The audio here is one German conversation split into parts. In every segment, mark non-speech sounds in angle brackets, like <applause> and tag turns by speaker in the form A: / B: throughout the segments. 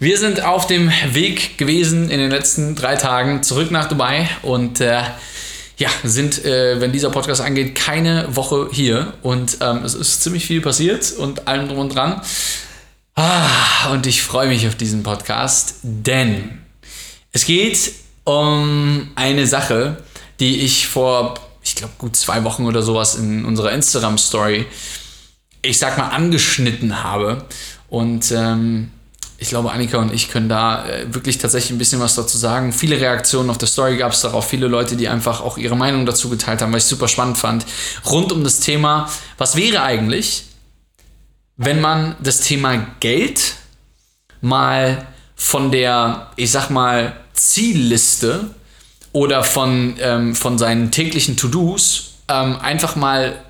A: Wir sind auf dem Weg gewesen in den letzten drei Tagen zurück nach Dubai und äh, ja, sind, äh, wenn dieser Podcast angeht, keine Woche hier und ähm, es ist ziemlich viel passiert und allem drum und dran. Ah, und ich freue mich auf diesen Podcast, denn es geht um eine Sache, die ich vor, ich glaube, gut zwei Wochen oder sowas in unserer Instagram-Story, ich sag mal, angeschnitten habe. Und ähm, ich glaube, Annika und ich können da äh, wirklich tatsächlich ein bisschen was dazu sagen. Viele Reaktionen auf der Story gab es darauf, viele Leute, die einfach auch ihre Meinung dazu geteilt haben, was ich super spannend fand. Rund um das Thema, was wäre eigentlich, wenn man das Thema Geld mal von der, ich sag mal, Zielliste oder von, ähm, von seinen täglichen To-Dos ähm, einfach mal,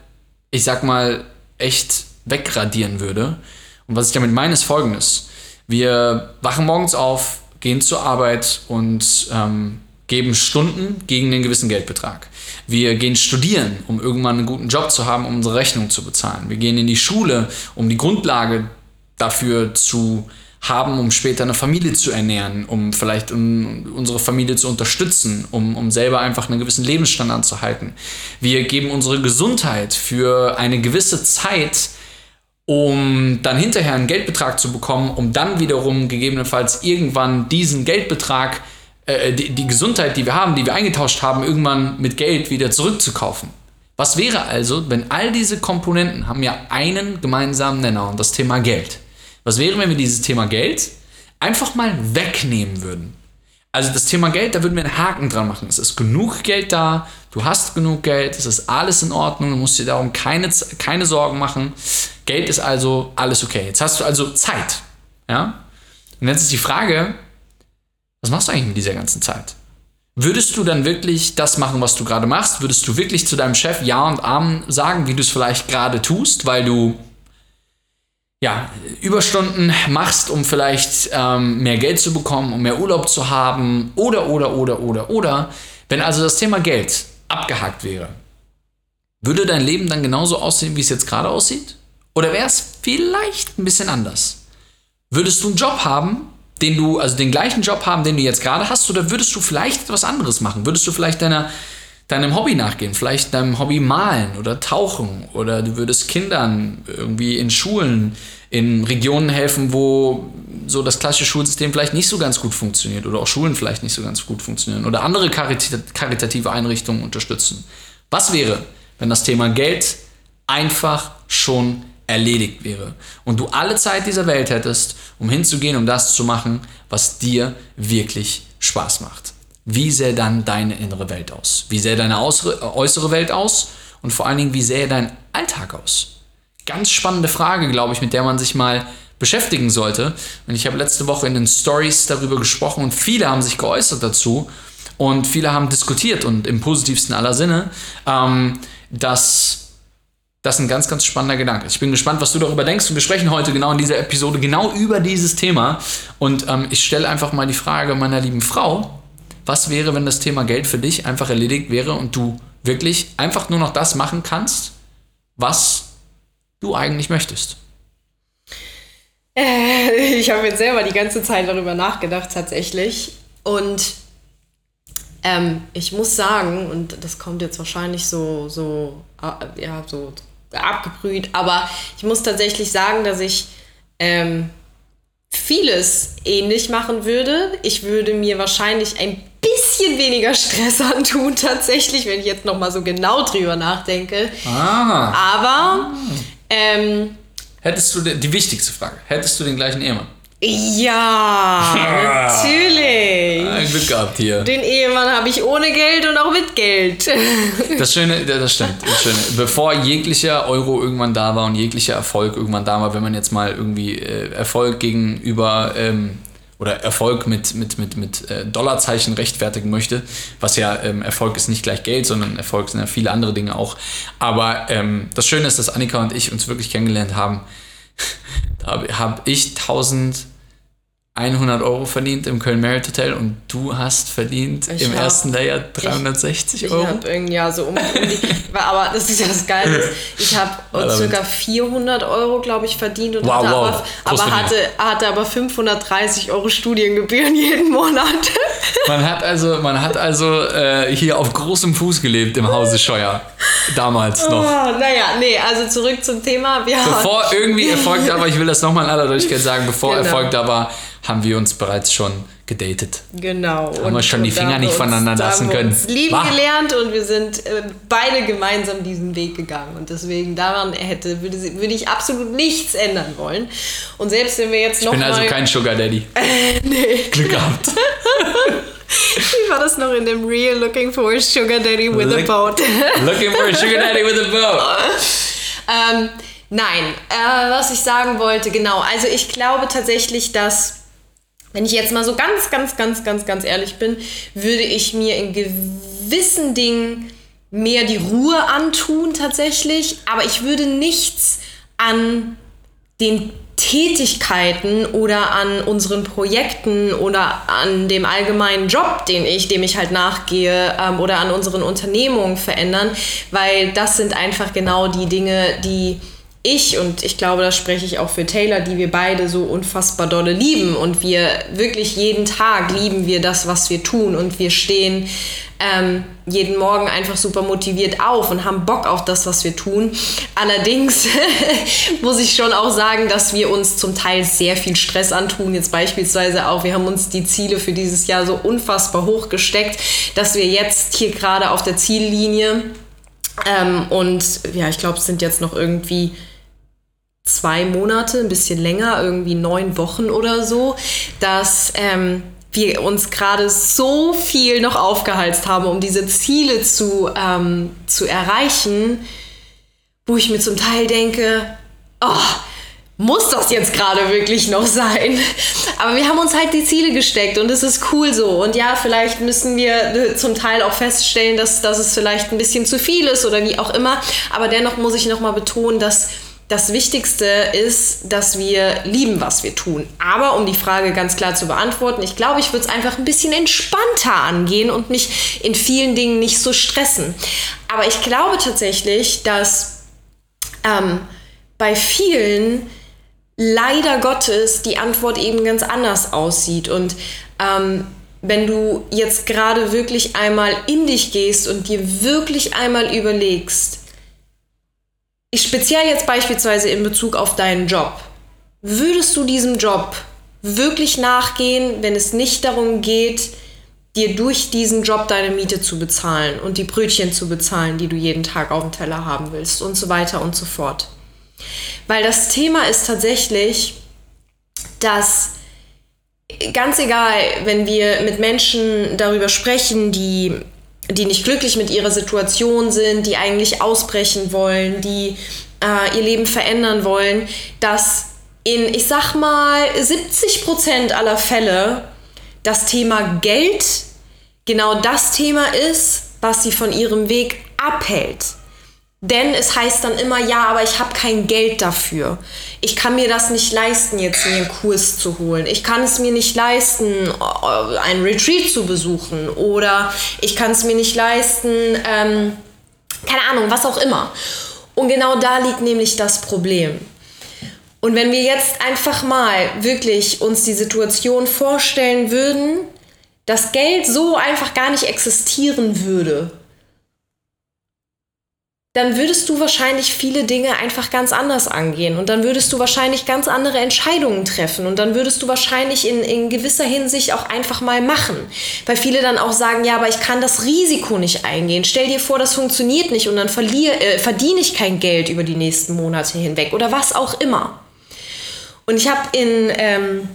A: ich sag mal, echt wegradieren würde. Und was ich damit meine, ist folgendes. Wir wachen morgens auf, gehen zur Arbeit und ähm, geben Stunden gegen einen gewissen Geldbetrag. Wir gehen studieren, um irgendwann einen guten Job zu haben, um unsere Rechnung zu bezahlen. Wir gehen in die Schule, um die Grundlage dafür zu haben, um später eine Familie zu ernähren, um vielleicht um unsere Familie zu unterstützen, um, um selber einfach einen gewissen Lebensstandard zu halten. Wir geben unsere Gesundheit für eine gewisse Zeit um dann hinterher einen Geldbetrag zu bekommen, um dann wiederum gegebenenfalls irgendwann diesen Geldbetrag, äh, die, die Gesundheit, die wir haben, die wir eingetauscht haben, irgendwann mit Geld wieder zurückzukaufen. Was wäre also, wenn all diese Komponenten haben ja einen gemeinsamen Nenner und das Thema Geld. Was wäre, wenn wir dieses Thema Geld einfach mal wegnehmen würden? Also das Thema Geld, da würden wir einen Haken dran machen. Es ist genug Geld da, du hast genug Geld, es ist alles in Ordnung, du musst dir darum keine, keine Sorgen machen. Geld ist also alles okay. Jetzt hast du also Zeit. Ja? Und jetzt ist die Frage, was machst du eigentlich mit dieser ganzen Zeit? Würdest du dann wirklich das machen, was du gerade machst? Würdest du wirklich zu deinem Chef Ja und Amen sagen, wie du es vielleicht gerade tust, weil du ja, Überstunden machst, um vielleicht ähm, mehr Geld zu bekommen, um mehr Urlaub zu haben oder, oder, oder, oder, oder. Wenn also das Thema Geld abgehakt wäre, würde dein Leben dann genauso aussehen, wie es jetzt gerade aussieht? Oder wäre es vielleicht ein bisschen anders? Würdest du einen Job haben, den du, also den gleichen Job haben, den du jetzt gerade hast, oder würdest du vielleicht etwas anderes machen? Würdest du vielleicht deiner deinem Hobby nachgehen, vielleicht deinem Hobby malen oder tauchen oder du würdest Kindern irgendwie in Schulen in Regionen helfen, wo so das klassische Schulsystem vielleicht nicht so ganz gut funktioniert oder auch Schulen vielleicht nicht so ganz gut funktionieren oder andere karitative Einrichtungen unterstützen. Was wäre, wenn das Thema Geld einfach schon erledigt wäre und du alle Zeit dieser Welt hättest, um hinzugehen, um das zu machen, was dir wirklich Spaß macht? Wie sähe dann deine innere Welt aus? Wie sähe deine äußere Welt aus? Und vor allen Dingen, wie sähe dein Alltag aus? Ganz spannende Frage, glaube ich, mit der man sich mal beschäftigen sollte. Und ich habe letzte Woche in den Stories darüber gesprochen und viele haben sich geäußert dazu und viele haben diskutiert und im positivsten aller Sinne, ähm, dass das ein ganz, ganz spannender Gedanke ist. Ich bin gespannt, was du darüber denkst und wir sprechen heute genau in dieser Episode genau über dieses Thema. Und ähm, ich stelle einfach mal die Frage meiner lieben Frau, was wäre, wenn das Thema Geld für dich einfach erledigt wäre und du wirklich einfach nur noch das machen kannst, was du eigentlich möchtest?
B: Äh, ich habe jetzt selber die ganze Zeit darüber nachgedacht, tatsächlich. Und ähm, ich muss sagen, und das kommt jetzt wahrscheinlich so, so, äh, ja, so abgebrüht, aber ich muss tatsächlich sagen, dass ich ähm, vieles ähnlich machen würde. Ich würde mir wahrscheinlich ein bisschen weniger Stress antun, <laughs> tatsächlich, wenn ich jetzt nochmal so genau drüber nachdenke. Ah. Aber. Ähm,
A: Hättest du den, die wichtigste Frage, hättest du den gleichen Ehemann?
B: Ja, <laughs> natürlich.
A: Ein Glück gehabt hier.
B: Den Ehemann habe ich ohne Geld und auch mit Geld. <laughs>
A: Das Schöne, das stimmt, das Schöne. Bevor jeglicher Euro irgendwann da war und jeglicher Erfolg irgendwann da war, wenn man jetzt mal irgendwie äh, Erfolg gegenüber ähm, oder Erfolg mit, mit, mit, mit äh, Dollarzeichen rechtfertigen möchte. Was ja ähm, Erfolg ist nicht gleich Geld, sondern Erfolg sind ja viele andere Dinge auch. Aber ähm, das Schöne ist, dass Annika und ich uns wirklich kennengelernt haben. <laughs> da habe ich 1000 100 Euro verdient im Köln Merit Hotel und du hast verdient
B: Ich
A: im
B: hab-
A: ersten Layer 360
B: Ich
A: Euro.
B: habe irgendwie ja so um, die, <laughs> aber das ist ja das Geile. Ich habe <laughs> circa 400 Euro, glaube ich, verdient und
A: Wow,
B: hatte,
A: wow.
B: aber, aber hatte, hatte aber 530 Euro Studiengebühren <laughs> jeden Monat.
A: Man hat also, man hat also äh, hier auf großem Fuß gelebt im Hause Scheuer. Damals
B: Oh,
A: noch.
B: naja, nee, also zurück zum Thema. Wir
A: Bevor irgendwie Erfolg da war, ich will das nochmal in aller Deutlichkeit sagen, bevor
B: Genau.
A: Erfolg da war, haben wir uns bereits schon gedatet.
B: Genau.
A: Haben wir schon die Finger nicht voneinander lassen
B: haben wir
A: können.
B: Uns lieben
A: Wah.
B: gelernt und wir sind äh, beide gemeinsam diesen Weg gegangen. Und deswegen daran hätte, würde, würde ich absolut nichts ändern wollen. Und selbst wenn wir jetzt
A: Ich
B: noch
A: bin
B: mal,
A: also kein Sugar Daddy. <laughs>
B: nee,
A: Glück gehabt. <laughs>
B: wie war das noch in dem Real Looking for a Sugar Daddy with a
A: Look-
B: boat? <laughs>
A: Looking for a Sugar Daddy with a boat.
B: Ähm, nein, äh, was ich sagen wollte, genau. Also ich glaube tatsächlich, dass, wenn ich jetzt mal so ganz, ganz, ganz, ganz, ganz ehrlich bin, würde ich mir in gewissen Dingen mehr die Ruhe antun tatsächlich. Aber ich würde nichts an den Tätigkeiten oder an unseren Projekten oder an dem allgemeinen Job, den ich, dem ich halt nachgehe ähm, oder an unseren Unternehmungen verändern, weil das sind einfach genau die Dinge, die ich und ich glaube, das spreche ich auch für Taylor, die wir beide so unfassbar dolle lieben und wir wirklich jeden Tag lieben wir das, was wir tun und wir stehen ähm, jeden Morgen einfach super motiviert auf und haben Bock auf das, was wir tun. Allerdings <laughs> muss ich schon auch sagen, dass wir uns zum Teil sehr viel Stress antun. Jetzt beispielsweise auch, wir haben uns die Ziele für dieses Jahr so unfassbar hoch gesteckt, dass wir jetzt hier gerade auf der Ziellinie ähm, und ja, ich glaube, es sind jetzt noch irgendwie zwei Monate, ein bisschen länger, irgendwie neun Wochen oder so, dass ähm, wir uns gerade so viel noch aufgehalst haben, um diese Ziele zu, ähm, zu erreichen, wo ich mir zum Teil denke, oh, muss das jetzt gerade wirklich noch sein? Aber wir haben uns halt die Ziele gesteckt und es ist cool so. Und ja, vielleicht müssen wir äh, zum Teil auch feststellen, dass, dass es vielleicht ein bisschen zu viel ist oder wie auch immer. Aber dennoch muss ich nochmal betonen, dass das Wichtigste ist, dass wir lieben, was wir tun. Aber um die Frage ganz klar zu beantworten, ich glaube, ich würde es einfach ein bisschen entspannter angehen und mich in vielen Dingen nicht so stressen. Aber ich glaube tatsächlich, dass ähm, bei vielen leider Gottes die Antwort eben ganz anders aussieht. Und ähm, wenn du jetzt gerade wirklich einmal in dich gehst und dir wirklich einmal überlegst, speziell jetzt beispielsweise in Bezug auf deinen Job, würdest du diesem Job wirklich nachgehen, wenn es nicht darum geht, dir durch diesen Job deine Miete zu bezahlen und die Brötchen zu bezahlen, die du jeden Tag auf dem Teller haben willst und so weiter und so fort. Weil das Thema ist tatsächlich, dass ganz egal, wenn wir mit Menschen darüber sprechen, die, die nicht glücklich mit ihrer Situation sind, die eigentlich ausbrechen wollen, die äh, ihr Leben verändern wollen, dass in, ich sag mal, 70 Prozent aller Fälle das Thema Geld genau das Thema ist, was sie von ihrem Weg abhält. Denn es heißt dann immer, ja, aber ich habe kein Geld dafür. Ich kann mir das nicht leisten, jetzt mir einen Kurs zu holen. Ich kann es mir nicht leisten, äh, einen Retreat zu besuchen. Oder ich kann es mir nicht leisten, ähm, keine Ahnung, was auch immer. Und genau da liegt nämlich das Problem. Und wenn wir jetzt einfach mal wirklich uns die Situation vorstellen würden, dass Geld so einfach gar nicht existieren würde, dann würdest du wahrscheinlich viele Dinge einfach ganz anders angehen und dann würdest du wahrscheinlich ganz andere Entscheidungen treffen und dann würdest du wahrscheinlich in, in gewisser Hinsicht auch einfach mal machen. Weil viele dann auch sagen, ja, aber ich kann das Risiko nicht eingehen. Stell dir vor, das funktioniert nicht und dann verlier, äh, verdiene ich kein Geld über die nächsten Monate hinweg oder was auch immer. Und ich habe in, ähm,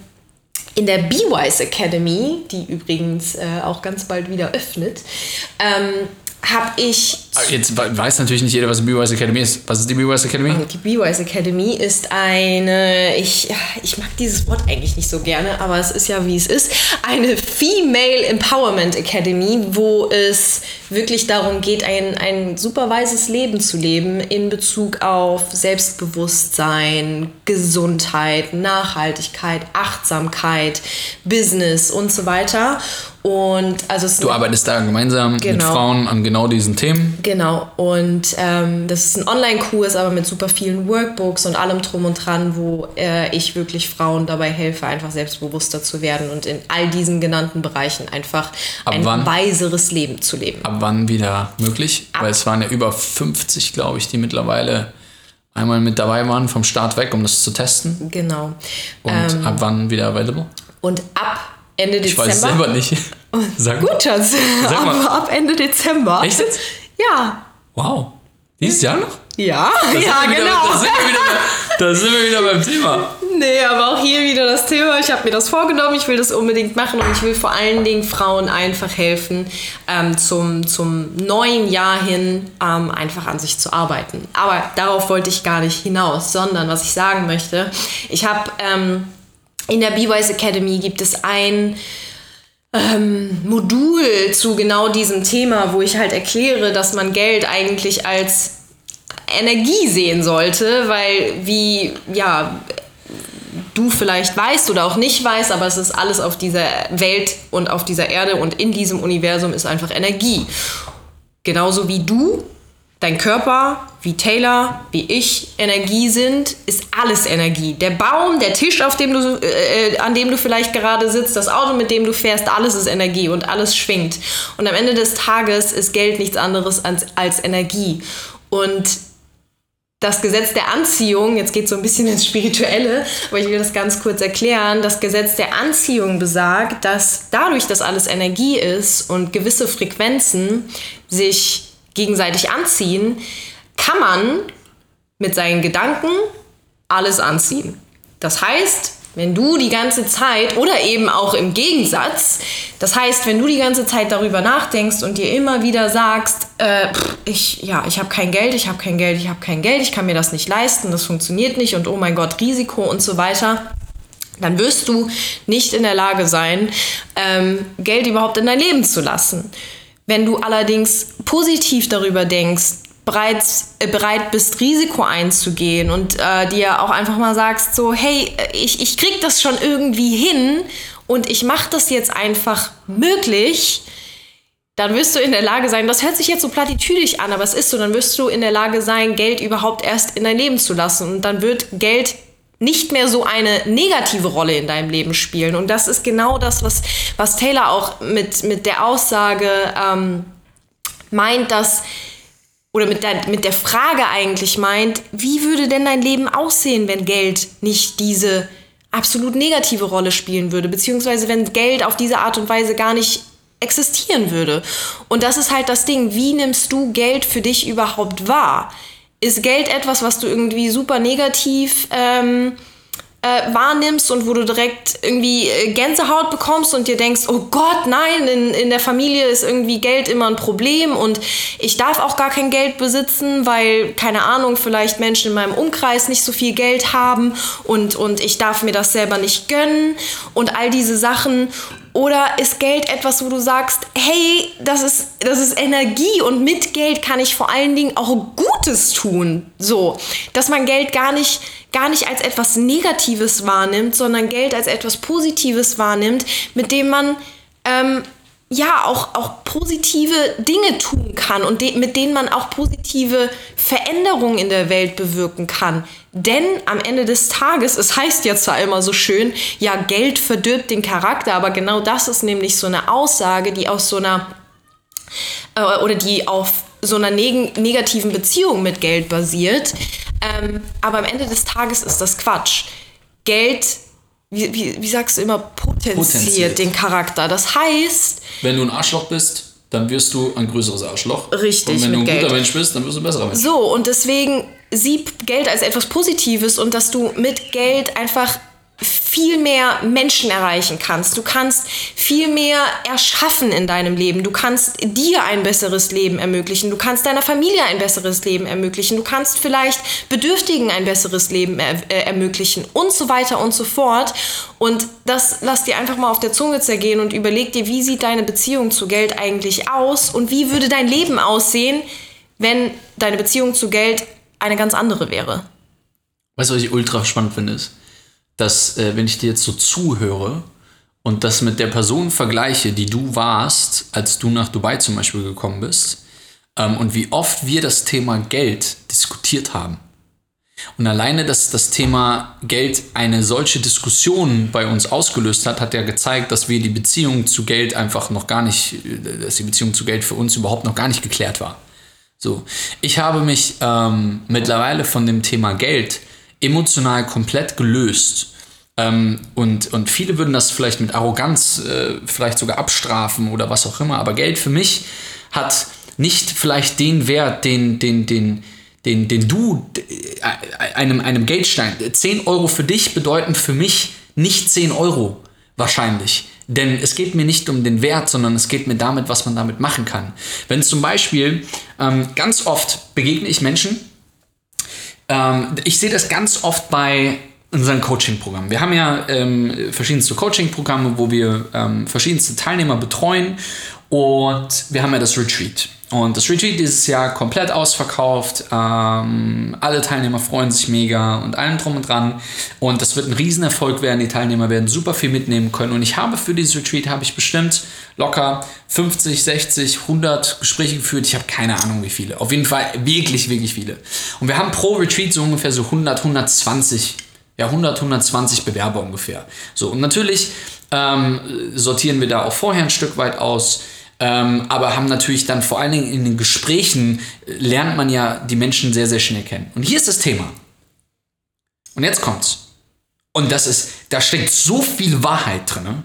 B: in der B-Wise Academy, die übrigens äh, auch ganz bald wieder öffnet, ähm, habe ich
A: Jetzt we- weiß natürlich nicht jeder, was die B-Wise Academy ist. Was ist die B-Wise Academy?
B: Die B-Wise Academy ist eine, ich, ich mag dieses Wort eigentlich nicht so gerne, aber es ist ja wie es ist, eine Female Empowerment Academy, wo es wirklich darum geht, ein, ein super weises Leben zu leben in Bezug auf Selbstbewusstsein, Gesundheit, Nachhaltigkeit, Achtsamkeit, Business und so weiter. Und also
A: Du arbeitest da gemeinsam mit
B: Genau.
A: Frauen an genau diesen Themen.
B: Genau, und ähm, das ist ein Online-Kurs, aber mit super vielen Workbooks und allem drum und dran, wo äh, ich wirklich Frauen dabei helfe, einfach selbstbewusster zu werden und in all diesen genannten Bereichen einfach
A: Ab
B: ein
A: wann?
B: weiseres Leben zu leben.
A: Ab wann wieder möglich? Weil es waren ja über 50, glaube ich, die mittlerweile einmal mit dabei waren vom Start weg, um das zu testen.
B: Genau.
A: Und
B: Ähm,
A: ab wann wieder available?
B: und ab Ende
A: Ich
B: Dezember.
A: weiß es selber nicht. Sag
B: Gut, Schatz.
A: Sag mal.
B: Aber ab Ende Dezember.
A: Echt jetzt?
B: Ja.
A: Wow. Dieses Jahr noch?
B: Ja,
A: Da
B: ja,
A: wieder,
B: genau.
A: Da sind, wir wieder, bei- da sind wir wieder beim Thema.
B: Nee, aber auch hier wieder das Thema. Ich habe mir das vorgenommen, ich will das unbedingt machen und ich will vor allen Dingen Frauen einfach helfen, ähm, zum, zum neuen Jahr hin ähm, einfach an sich zu arbeiten. Aber darauf wollte ich gar nicht hinaus, sondern was ich sagen möchte, ich habe ähm, in der B-Wise Academy gibt es ein ähm, Modul zu genau diesem Thema, wo ich halt erkläre, dass man Geld eigentlich als Energie sehen sollte, weil wie, ja, du vielleicht weißt oder auch nicht weißt, aber es ist alles auf dieser Welt und auf dieser Erde und in diesem Universum ist einfach Energie. Genauso wie du, dein Körper, wie Taylor, wie ich Energie sind, ist alles Energie. Der Baum, der Tisch, auf dem du, äh, an dem du vielleicht gerade sitzt, das Auto, mit dem du fährst, alles ist Energie und alles schwingt. Und am Ende des Tages ist Geld nichts anderes als, als Energie. Und das Gesetz der Anziehung, jetzt geht so ein bisschen ins Spirituelle, aber ich will das ganz kurz erklären. Das Gesetz der Anziehung besagt, dass dadurch, dass alles Energie ist und gewisse Frequenzen sich gegenseitig anziehen, kann man mit seinen Gedanken alles anziehen. Das heißt, wenn du die ganze Zeit oder eben auch im Gegensatz, das heißt, wenn du die ganze Zeit darüber nachdenkst und dir immer wieder sagst, äh, pff, ich ja, ich habe kein Geld, ich habe kein Geld, ich habe kein Geld, ich kann mir das nicht leisten, das funktioniert nicht und oh mein Gott, Risiko und so weiter, dann wirst du nicht in der Lage sein, ähm, Geld überhaupt in dein Leben zu lassen. Wenn du allerdings positiv darüber denkst, bereit, äh, bereit bist, Risiko einzugehen und äh, dir auch einfach mal sagst, so, hey, äh, ich, ich krieg das schon irgendwie hin und ich mache das jetzt einfach möglich, dann wirst du in der Lage sein, das hört sich jetzt so platitüdig an, aber es ist so, dann wirst du in der Lage sein, Geld überhaupt erst in dein Leben zu lassen. Und dann wird Geld nicht mehr so eine negative Rolle in deinem Leben spielen. Und das ist genau das, was, was Taylor auch mit, mit der Aussage ähm, meint, dass oder mit der, mit der Frage eigentlich meint, wie würde denn dein Leben aussehen, wenn Geld nicht diese absolut negative Rolle spielen würde, beziehungsweise wenn Geld auf diese Art und Weise gar nicht existieren würde. Und das ist halt das Ding, wie nimmst du Geld für dich überhaupt wahr? Ist Geld etwas, was du irgendwie super negativ ähm, äh, wahrnimmst und wo du direkt irgendwie äh, Gänsehaut bekommst und dir denkst, oh Gott, nein, in, in der Familie ist irgendwie Geld immer ein Problem und ich darf auch gar kein Geld besitzen, weil, keine Ahnung, vielleicht Menschen in meinem Umkreis nicht so viel Geld haben und, und ich darf mir das selber nicht gönnen und all diese Sachen. Oder ist Geld etwas, wo du sagst, hey, das ist, das ist Energie und mit Geld kann ich vor allen Dingen auch Gutes tun. So, dass man Geld gar nicht, gar nicht als etwas Negatives wahrnimmt, sondern Geld als etwas Positives wahrnimmt, mit dem man ähm, ja auch, auch positive Dinge tun kann und de mit denen man auch positive Veränderungen in der Welt bewirken kann. Denn am Ende des Tages, es heißt ja zwar immer so schön, ja, Geld verdirbt den Charakter, aber genau das ist nämlich so eine Aussage, die aus so einer äh, oder die auf so einer neg negativen Beziehung mit Geld basiert. Ähm, aber am Ende des Tages ist das Quatsch. Geld, wie, wie, wie sagst du immer, potenziert,
A: Potenziert.
B: den Charakter. Das heißt,
A: Wenn du ein Arschloch bist, dann wirst du ein größeres Arschloch.
B: Richtig,
A: Und wenn du ein
B: mit
A: guter
B: Geld.
A: Mensch bist, dann wirst du ein besserer Mensch.
B: So, und deswegen sieh Geld als etwas Positives und dass du mit Geld einfach viel mehr Menschen erreichen kannst. Du kannst viel mehr erschaffen in deinem Leben. Du kannst dir ein besseres Leben ermöglichen. Du kannst deiner Familie ein besseres Leben ermöglichen. Du kannst vielleicht Bedürftigen ein besseres Leben er äh, ermöglichen und so weiter und so fort. Und das lass dir einfach mal auf der Zunge zergehen und überleg dir, wie sieht deine Beziehung zu Geld eigentlich aus und wie würde dein Leben aussehen, wenn deine Beziehung zu Geld eine ganz andere wäre.
A: Weißt du, was ich ultra spannend finde, ist, dass, äh, wenn ich dir jetzt so zuhöre und das mit der Person vergleiche, die du warst, als du nach Dubai zum Beispiel gekommen bist, ähm, und wie oft wir das Thema Geld diskutiert haben. Und alleine, dass das Thema Geld eine solche Diskussion bei uns ausgelöst hat, hat ja gezeigt, dass wir die Beziehung zu Geld einfach noch gar nicht, äh, dass die Beziehung zu Geld für uns überhaupt noch gar nicht geklärt war. So, ich habe mich ähm, mittlerweile von dem Thema Geld emotional komplett gelöst. Ähm, und, und viele würden das vielleicht mit Arroganz äh, vielleicht sogar abstrafen oder was auch immer. Aber Geld für mich hat nicht vielleicht den Wert, den, den, den, den, den du äh, einem, einem Geldstein. 10 Euro für dich bedeuten für mich nicht 10 Euro wahrscheinlich. Denn es geht mir nicht um den Wert, sondern es geht mir damit, was man damit machen kann. Wenn zum Beispiel ähm, ganz oft begegne ich Menschen, ähm, ich sehe das ganz oft bei unseren Coaching-Programmen. Wir haben ja ähm, verschiedenste Coaching-Programme, wo wir ähm, verschiedenste Teilnehmer betreuen und wir haben ja das Retreat. Und das Retreat dieses Jahr komplett ausverkauft. Ähm, alle Teilnehmer freuen sich mega und allem drum und dran. Und das wird ein Riesenerfolg werden. Die Teilnehmer werden super viel mitnehmen können. Und ich habe für dieses Retreat habe ich bestimmt locker 50, 60, 100 Gespräche geführt. Ich habe keine Ahnung wie viele. Auf jeden Fall wirklich, wirklich viele. Und wir haben pro Retreat so ungefähr so 100, 120, ja 100, 120 Bewerber ungefähr. So und natürlich ähm, sortieren wir da auch vorher ein Stück weit aus ähm, aber haben natürlich dann vor allen Dingen in den Gesprächen äh, lernt man ja die Menschen sehr, sehr schnell kennen. Und hier ist das Thema. Und jetzt kommt's. Und das ist, da steckt so viel Wahrheit drin.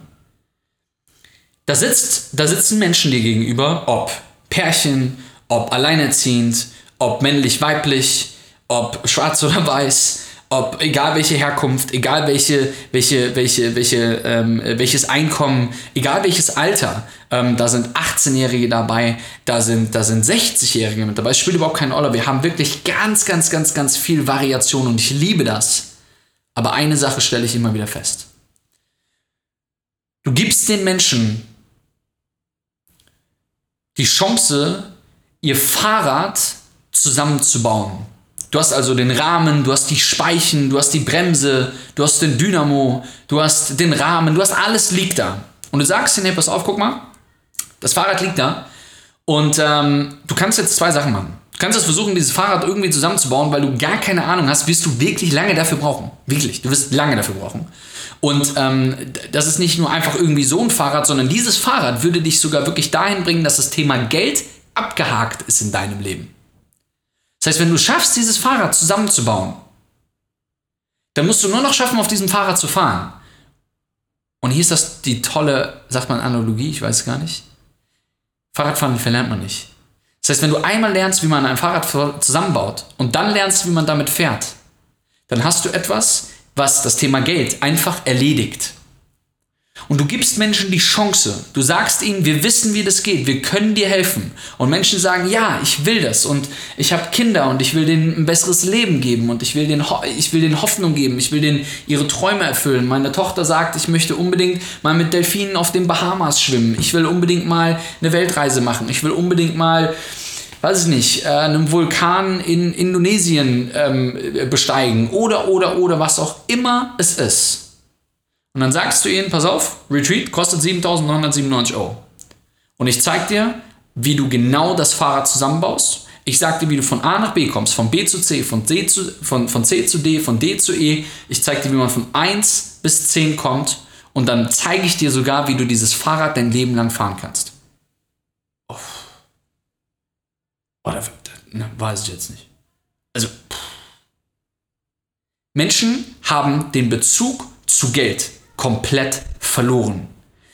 A: Da sitzt, da sitzen Menschen dir gegenüber, ob Pärchen, ob alleinerziehend, ob männlich, weiblich, ob schwarz oder <laughs> weiß, ob egal welche Herkunft, egal welche, welche, welche, welche, ähm, welches Einkommen, egal welches Alter, ähm, da sind 18-Jährige dabei, da sind, da sind 60-Jährige mit dabei. Es spielt überhaupt keine Rolle. Wir haben wirklich ganz, ganz, ganz, ganz viel Variation und ich liebe das. Aber eine Sache stelle ich immer wieder fest. Du gibst den Menschen die Chance, ihr Fahrrad zusammenzubauen. Du hast also den Rahmen, du hast die Speichen, du hast die Bremse, du hast den Dynamo, du hast den Rahmen, du hast alles liegt da. Und du sagst ihnen, hey, pass auf, guck mal, das Fahrrad liegt da und ähm, du kannst jetzt zwei Sachen machen. Du kannst jetzt versuchen, dieses Fahrrad irgendwie zusammenzubauen, weil du gar keine Ahnung hast, wirst du wirklich lange dafür brauchen. Wirklich, du wirst lange dafür brauchen. Und ähm, das ist nicht nur einfach irgendwie so ein Fahrrad, sondern dieses Fahrrad würde dich sogar wirklich dahin bringen, dass das Thema Geld abgehakt ist in deinem Leben. Das heißt, wenn du schaffst, dieses Fahrrad zusammenzubauen, dann musst du nur noch schaffen, auf diesem Fahrrad zu fahren. Und hier ist das die tolle, sagt man Analogie, ich weiß es gar nicht. Fahrradfahren verlernt man nicht. Das heißt, wenn du einmal lernst, wie man ein Fahrrad zusammenbaut und dann lernst, wie man damit fährt, dann hast du etwas, was das Thema Geld einfach erledigt. Und du gibst Menschen die Chance. Du sagst ihnen, wir wissen, wie das geht, wir können dir helfen. Und Menschen sagen, ja, ich will das und ich habe Kinder und ich will denen ein besseres Leben geben und ich will denen, ich will denen Hoffnung geben, ich will denen ihre Träume erfüllen. Meine Tochter sagt, ich möchte unbedingt mal mit Delfinen auf den Bahamas schwimmen. Ich will unbedingt mal eine Weltreise machen. Ich will unbedingt mal weiß ich nicht, äh, einen Vulkan in Indonesien ähm, besteigen oder, oder, oder was auch immer es ist. Und dann sagst du ihnen, pass auf, Retreat kostet 7.997 Euro. Und ich zeige dir, wie du genau das Fahrrad zusammenbaust. Ich sage dir, wie du von A nach B kommst, von B zu C, von, D zu, von, von C zu D, von D zu E. Ich zeige dir, wie man von 1 bis 10 kommt. Und dann zeige ich dir sogar, wie du dieses Fahrrad dein Leben lang fahren kannst. Oh. Oh, da, weiß ich jetzt nicht. Also, pff. Menschen haben den Bezug zu Geld komplett verloren.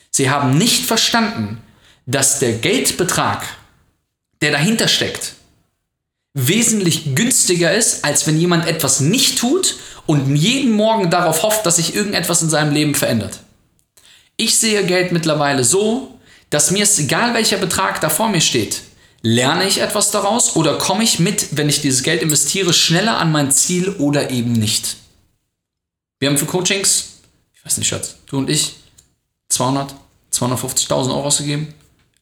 A: Sie haben nicht verstanden, dass der Geldbetrag, der dahinter steckt, wesentlich günstiger ist, als wenn jemand etwas nicht tut und jeden Morgen darauf hofft, dass sich irgendetwas in seinem Leben verändert. Ich sehe Geld mittlerweile so, dass mir es egal welcher Betrag da vor mir steht, lerne ich etwas daraus oder komme ich mit, wenn ich dieses Geld investiere, schneller an mein Ziel oder eben nicht. Wir haben für Coachings, ich weiß nicht, Schatz, du und ich, 200, 250.000 Euro ausgegeben.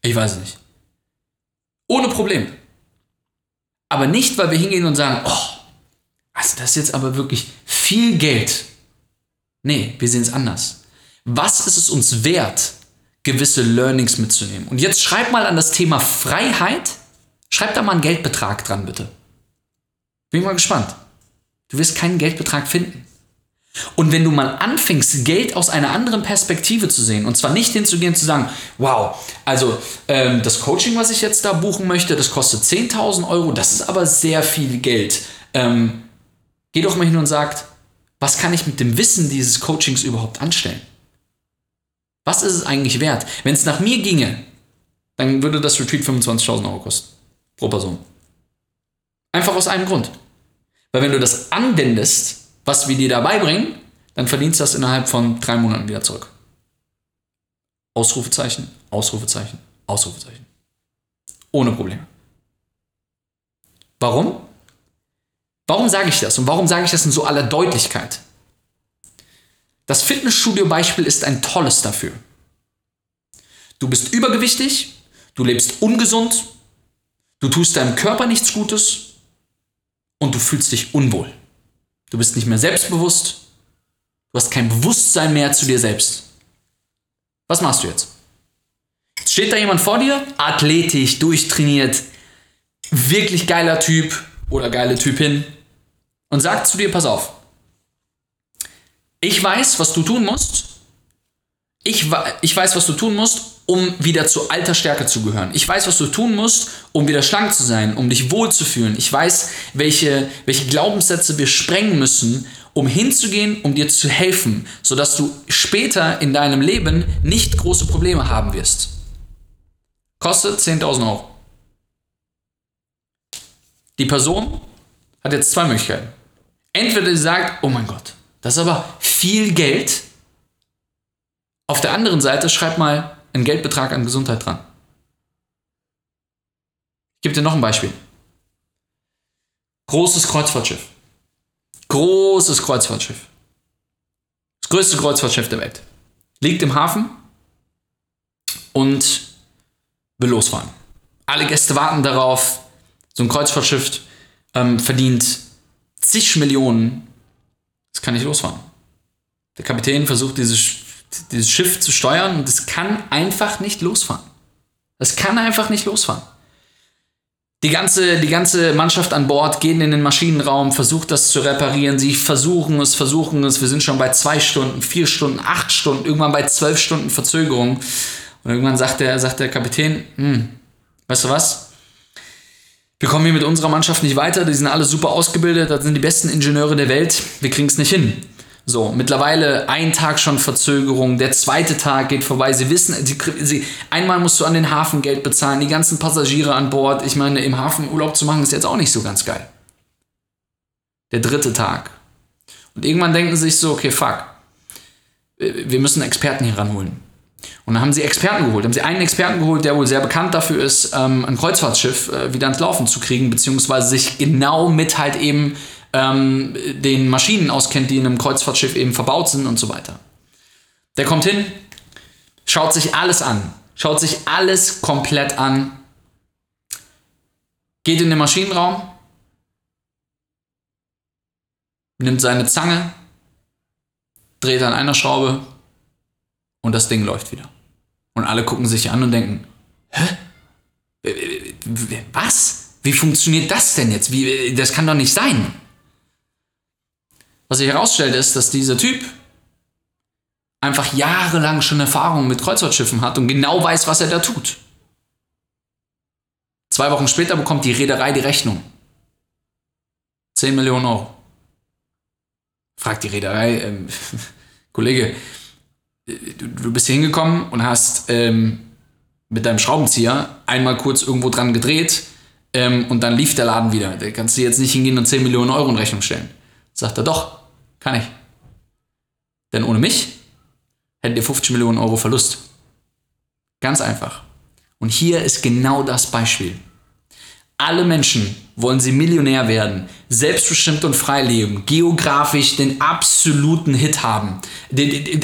A: Ich weiß es nicht. Ohne Problem. Aber nicht, weil wir hingehen und sagen, oh, also das ist jetzt aber wirklich viel Geld. Nee, wir sehen es anders. Was ist es uns wert, gewisse Learnings mitzunehmen? Und jetzt schreib mal an das Thema Freiheit, schreib da mal einen Geldbetrag dran, bitte. Bin mal gespannt. Du wirst keinen Geldbetrag finden. Und wenn du mal anfängst, Geld aus einer anderen Perspektive zu sehen, und zwar nicht hinzugehen zu sagen, wow, also ähm, das Coaching, was ich jetzt da buchen möchte, das kostet 10.000 Euro, das ist aber sehr viel Geld. Ähm, geh doch mal hin und sag, was kann ich mit dem Wissen dieses Coachings überhaupt anstellen? Was ist es eigentlich wert? Wenn es nach mir ginge, dann würde das Retreat 25.000 Euro kosten. Pro Person. Einfach aus einem Grund. Weil wenn du das anwendest, was wir dir dabei bringen, dann verdienst du das innerhalb von drei Monaten wieder zurück. Ausrufezeichen, Ausrufezeichen, Ausrufezeichen. Ohne Probleme. Warum? Warum sage ich das? Und warum sage ich das in so aller Deutlichkeit? Das Fitnessstudio-Beispiel ist ein tolles dafür. Du bist übergewichtig, du lebst ungesund, du tust deinem Körper nichts Gutes und du fühlst dich unwohl. Du bist nicht mehr selbstbewusst. Du hast kein Bewusstsein mehr zu dir selbst. Was machst du jetzt? Jetzt steht da jemand vor dir, athletisch, durchtrainiert, wirklich geiler Typ oder geile Typin und sagt zu dir, pass auf, ich weiß, was du tun musst. Ich, ich weiß, was du tun musst, um wieder zu alter Stärke zu gehören. Ich weiß, was du tun musst, um wieder schlank zu sein, um dich wohlzufühlen. Ich weiß, welche, welche Glaubenssätze wir sprengen müssen, um hinzugehen, um dir zu helfen, sodass du später in deinem Leben nicht große Probleme haben wirst. Kostet 10.000 Euro. Die Person hat jetzt zwei Möglichkeiten. Entweder sie sagt, oh mein Gott, das ist aber viel Geld. Auf der anderen Seite schreib mal, einen Geldbetrag an Gesundheit dran. Ich gebe dir noch ein Beispiel. Großes Kreuzfahrtschiff. Großes Kreuzfahrtschiff. Das größte Kreuzfahrtschiff der Welt. Liegt im Hafen und will losfahren. Alle Gäste warten darauf. So ein Kreuzfahrtschiff ähm, verdient zig Millionen. Das kann nicht losfahren. Der Kapitän versucht dieses dieses Schiff zu steuern und es kann einfach nicht losfahren. Es kann einfach nicht losfahren. Die ganze, die ganze Mannschaft an Bord geht in den Maschinenraum, versucht das zu reparieren. Sie versuchen es, versuchen es. Wir sind schon bei zwei Stunden, vier Stunden, acht Stunden, irgendwann bei zwölf Stunden Verzögerung. Und irgendwann sagt der, sagt der Kapitän, hm, weißt du was? Wir kommen hier mit unserer Mannschaft nicht weiter. Die sind alle super ausgebildet. Das sind die besten Ingenieure der Welt. Wir kriegen es nicht hin. So, mittlerweile ein Tag schon Verzögerung, der zweite Tag geht vorbei. Sie wissen, sie, sie, einmal musst du an den Hafen Geld bezahlen, die ganzen Passagiere an Bord. Ich meine, im Hafen Urlaub zu machen ist jetzt auch nicht so ganz geil. Der dritte Tag. Und irgendwann denken sie sich so, okay, fuck, wir müssen Experten hier ranholen. Und dann haben sie Experten geholt. Haben sie einen Experten geholt, der wohl sehr bekannt dafür ist, ähm, ein Kreuzfahrtschiff äh, wieder ans Laufen zu kriegen, beziehungsweise sich genau mit halt eben ähm, den Maschinen auskennt, die in einem Kreuzfahrtschiff eben verbaut sind und so weiter. Der kommt hin, schaut sich alles an, schaut sich alles komplett an, geht in den Maschinenraum, nimmt seine Zange, dreht an einer Schraube und das Ding läuft wieder. Und alle gucken sich an und denken, hä? Was? Wie funktioniert das denn jetzt? Wie, das kann doch nicht sein. Was sich herausstellt, ist, dass dieser Typ einfach jahrelang schon Erfahrung mit Kreuzfahrtschiffen hat und genau weiß, was er da tut. Zwei Wochen später bekommt die Reederei die Rechnung. 10 Millionen Euro. Fragt die Reederei, ähm, <laughs> Kollege, du, du, bist hier hingekommen und hast ähm, mit deinem Schraubenzieher einmal kurz irgendwo dran gedreht ähm, und dann lief der Laden wieder. Da kannst du jetzt nicht hingehen und 10 Millionen Euro in Rechnung stellen. Sagt er doch, Kann ich. Denn ohne mich hättet ihr 50 Millionen Euro Verlust. Ganz einfach. Und hier ist genau das Beispiel. Alle Menschen wollen sie Millionär werden, selbstbestimmt und frei leben, geografisch den absoluten Hit haben,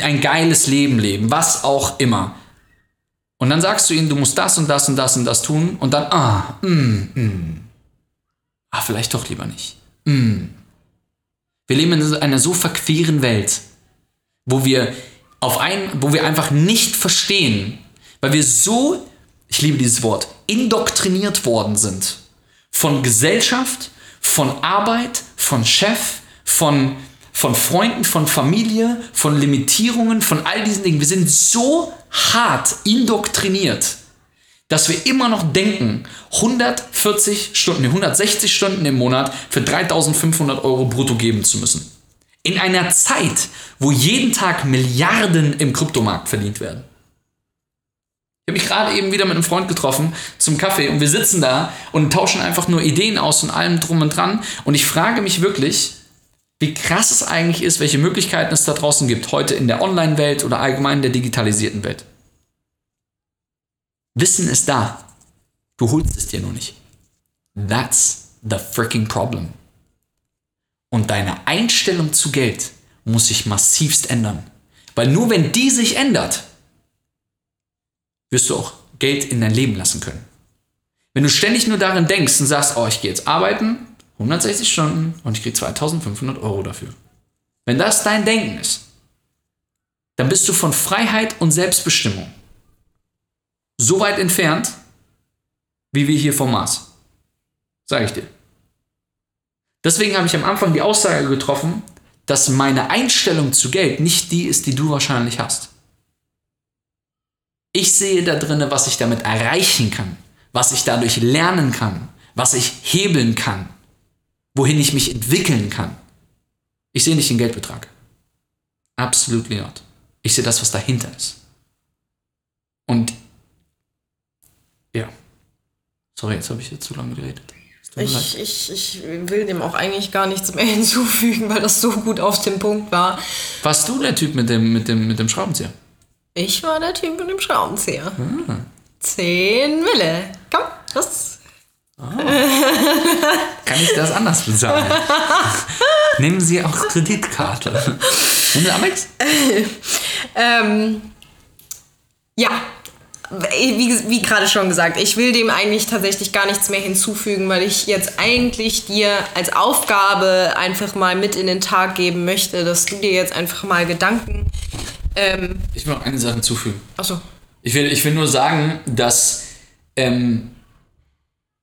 A: ein geiles Leben leben, was auch immer. Und dann sagst du ihnen, du musst das und das und das und das tun und dann, ah, mm, mm. Ah, vielleicht doch lieber nicht. Mm. Wir leben in einer so verqueren Welt, wo wir auf ein, wo wir einfach nicht verstehen, weil wir so, ich liebe dieses Wort, indoktriniert worden sind von Gesellschaft, von Arbeit, von Chef, von, von Freunden, von Familie, von Limitierungen, von all diesen Dingen. Wir sind so hart indoktriniert, dass wir immer noch denken, 140 Stunden, 160 Stunden im Monat für 3500 Euro brutto geben zu müssen. In einer Zeit, wo jeden Tag Milliarden im Kryptomarkt verdient werden. Ich habe mich gerade eben wieder mit einem Freund getroffen zum Kaffee und wir sitzen da und tauschen einfach nur Ideen aus und allem drum und dran. Und ich frage mich wirklich, wie krass es eigentlich ist, welche Möglichkeiten es da draußen gibt, heute in der Online-Welt oder allgemein in der digitalisierten Welt. Wissen ist da. Du holst es dir nur nicht. That's the freaking problem. Und deine Einstellung zu Geld muss sich massivst ändern. Weil nur wenn die sich ändert, wirst du auch Geld in dein Leben lassen können. Wenn du ständig nur darin denkst und sagst, oh, ich gehe jetzt arbeiten, 160 Stunden und ich kriege 2500 Euro dafür. Wenn das dein Denken ist, dann bist du von Freiheit und Selbstbestimmung so weit entfernt, wie wir hier vom Mars. Sage ich dir. Deswegen habe ich am Anfang die Aussage getroffen, dass meine Einstellung zu Geld nicht die ist, die du wahrscheinlich hast. Ich sehe da drin, was ich damit erreichen kann, was ich dadurch lernen kann, was ich hebeln kann, wohin ich mich entwickeln kann. Ich sehe nicht den Geldbetrag. Absolut not. Ich sehe das, was dahinter ist. Und ja. Sorry, jetzt habe ich jetzt zu lange geredet.
B: Ich, ich, ich will dem auch eigentlich gar nichts mehr <laughs> hinzufügen, weil das so gut auf dem Punkt war.
A: Warst du der Typ mit dem, mit dem, mit dem Schraubenzieher?
B: Ich war der Typ mit dem Schraubenzieher. Ah. Zehn Mille. Komm, los. Oh.
A: Kann ich das anders bezahlen? <laughs> Nehmen Sie auch Kreditkarte. Nehmen Sie Amex? <laughs>
B: ähm, ja, wie, wie gerade schon gesagt, ich will dem eigentlich tatsächlich gar nichts mehr hinzufügen, weil ich jetzt eigentlich dir als Aufgabe einfach mal mit in den Tag geben möchte, dass du dir jetzt einfach mal Gedanken. Ähm
A: ich will noch eine Sache hinzufügen.
B: Achso.
A: Ich will, ich will nur sagen, dass ähm,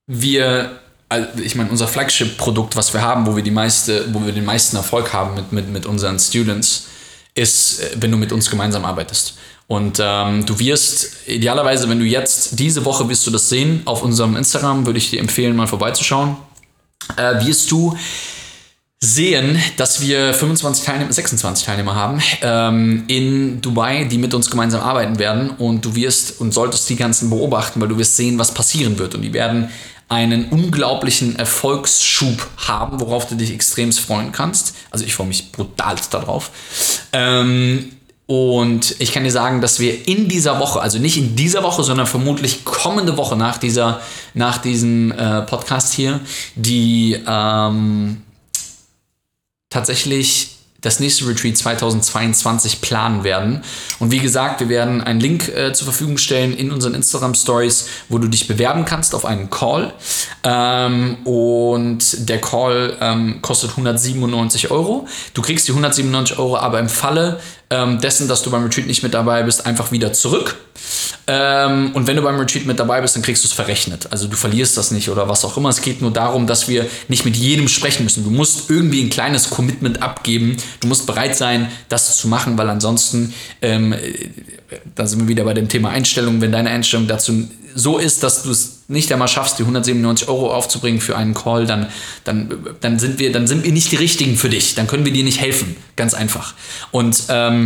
A: wir, also ich meine, unser Flagship-Produkt, was wir haben, wo wir, die meiste, wo wir den meisten Erfolg haben mit, mit, mit unseren Students, ist, äh, wenn du mit uns gemeinsam arbeitest. Und ähm, du wirst idealerweise, wenn du jetzt diese Woche wirst du das sehen auf unserem Instagram, würde ich dir empfehlen, mal vorbeizuschauen. Äh, wirst du sehen, dass wir 25 Teilnehmer, 26 Teilnehmer haben ähm, in Dubai, die mit uns gemeinsam arbeiten werden. Und du wirst und solltest die ganzen beobachten, weil du wirst sehen, was passieren wird. Und die werden einen unglaublichen Erfolgsschub haben, worauf du dich extremst freuen kannst. Also ich freue mich brutal darauf. Ähm, und ich kann dir sagen, dass wir in dieser Woche, also nicht in dieser Woche, sondern vermutlich kommende Woche nach, dieser, nach diesem äh, Podcast hier, die ähm, tatsächlich das nächste Retreat 2022 planen werden. Und wie gesagt, wir werden einen Link äh, zur Verfügung stellen in unseren Instagram Stories, wo du dich bewerben kannst auf einen Call. Ähm, und der Call ähm, kostet 197 Euro. Du kriegst die 197 Euro aber im Falle ähm, dessen, dass du beim Retreat nicht mit dabei bist, einfach wieder zurück. Ähm, und wenn du beim Retreat mit dabei bist, dann kriegst du es verrechnet. Also du verlierst das nicht oder was auch immer. Es geht nur darum, dass wir nicht mit jedem sprechen müssen. Du musst irgendwie ein kleines Commitment abgeben. Du musst bereit sein, das zu machen, weil ansonsten, ähm, da sind wir wieder bei dem Thema Einstellung, wenn deine Einstellung dazu so ist, dass du es nicht einmal schaffst, die 197 Euro aufzubringen für einen Call, dann, dann, dann, sind wir, dann sind wir nicht die Richtigen für dich. Dann können wir dir nicht helfen. Ganz einfach. Und ähm,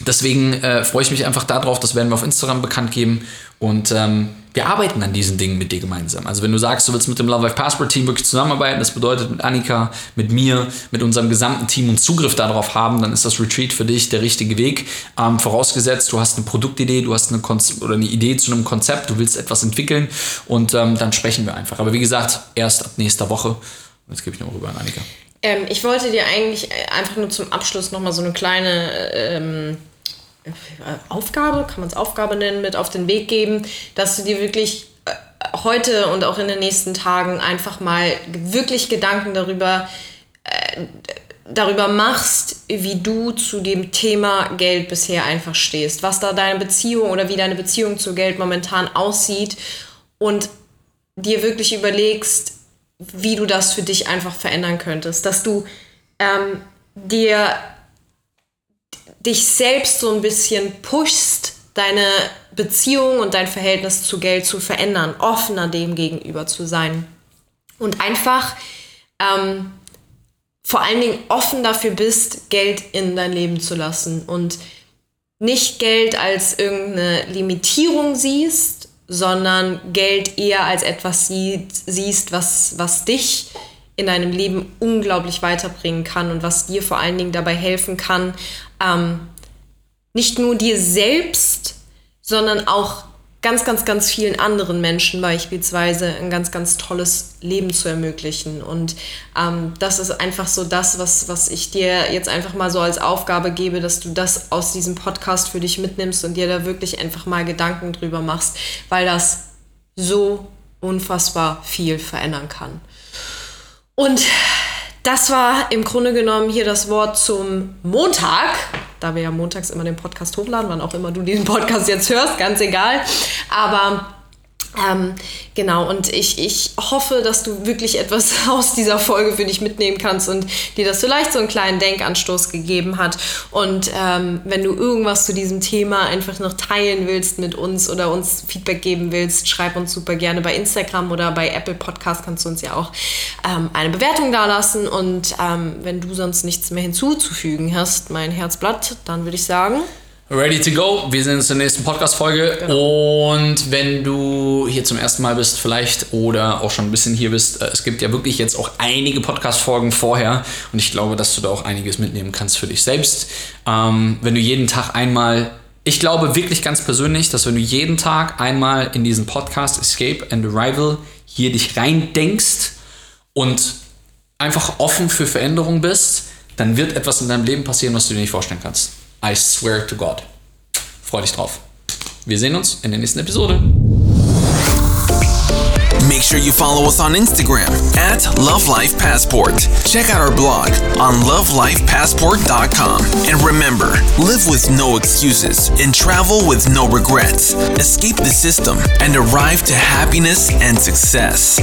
A: Deswegen äh, freue ich mich einfach darauf, das werden wir auf Instagram bekannt geben. Und ähm, wir arbeiten an diesen Dingen mit dir gemeinsam. Also wenn du sagst, du willst mit dem Love Life Passport Team wirklich zusammenarbeiten, das bedeutet mit Annika, mit mir, mit unserem gesamten Team und Zugriff darauf haben, dann ist das Retreat für dich der richtige Weg. Ähm, vorausgesetzt, du hast eine Produktidee, du hast eine, oder eine Idee zu einem Konzept, du willst etwas entwickeln und ähm, dann sprechen wir einfach. Aber wie gesagt, erst ab nächster Woche. Jetzt gebe ich noch rüber an Annika.
B: Ähm, ich wollte dir eigentlich einfach nur zum Abschluss nochmal so eine kleine ähm, Aufgabe, kann man es Aufgabe nennen, mit auf den Weg geben, dass du dir wirklich äh, heute und auch in den nächsten Tagen einfach mal wirklich Gedanken darüber, äh, darüber machst, wie du zu dem Thema Geld bisher einfach stehst, was da deine Beziehung oder wie deine Beziehung zu Geld momentan aussieht und dir wirklich überlegst, wie du das für dich einfach verändern könntest, dass du ähm, dir dich selbst so ein bisschen pushst, deine Beziehung und dein Verhältnis zu Geld zu verändern, offener dem gegenüber zu sein. Und einfach ähm, vor allen Dingen offen dafür bist, Geld in dein Leben zu lassen und nicht Geld als irgendeine Limitierung siehst, sondern Geld eher als etwas sieht, siehst, was, was dich in deinem Leben unglaublich weiterbringen kann und was dir vor allen Dingen dabei helfen kann, ähm, nicht nur dir selbst, sondern auch ganz, ganz, ganz vielen anderen Menschen beispielsweise ein ganz, ganz tolles Leben zu ermöglichen. Und ähm, das ist einfach so das, was, was ich dir jetzt einfach mal so als Aufgabe gebe, dass du das aus diesem Podcast für dich mitnimmst und dir da wirklich einfach mal Gedanken drüber machst, weil das so unfassbar viel verändern kann. Und das war im Grunde genommen hier das Wort zum Montag. Da wir ja montags immer den Podcast hochladen, wann auch immer du diesen Podcast jetzt hörst, ganz egal. Aber ähm, genau, und ich, ich hoffe, dass du wirklich etwas <laughs> aus dieser Folge für dich mitnehmen kannst und dir das vielleicht so einen kleinen Denkanstoß gegeben hat. Und ähm, wenn du irgendwas zu diesem Thema einfach noch teilen willst mit uns oder uns Feedback geben willst, schreib uns super gerne bei Instagram oder bei Apple Podcast kannst du uns ja auch ähm, eine Bewertung dalassen. Und ähm, wenn du sonst nichts mehr hinzuzufügen hast, mein Herzblatt, dann würde ich sagen.
A: Ready to go. Wir sehen uns in der nächsten Podcast-Folge. Genau. Und wenn du hier zum ersten Mal bist, vielleicht oder auch schon ein bisschen hier bist, äh, es gibt ja wirklich jetzt auch einige Podcast-Folgen vorher. Und ich glaube, dass du da auch einiges mitnehmen kannst für dich selbst. Ähm, wenn du jeden Tag einmal, ich glaube wirklich ganz persönlich, dass wenn du jeden Tag einmal in diesen Podcast Escape and Arrival hier dich reindenkst und einfach offen für Veränderung bist, dann wird etwas in deinem Leben passieren, was du dir nicht vorstellen kannst. I swear to God. Freu dich drauf. Wir sehen uns in der nächsten Episode.
C: Make sure you follow us on Instagram at Love Life Passport. Check out our blog on lovelifepassport.com. And remember, live with no excuses and travel with no regrets. Escape the system and arrive to happiness and success.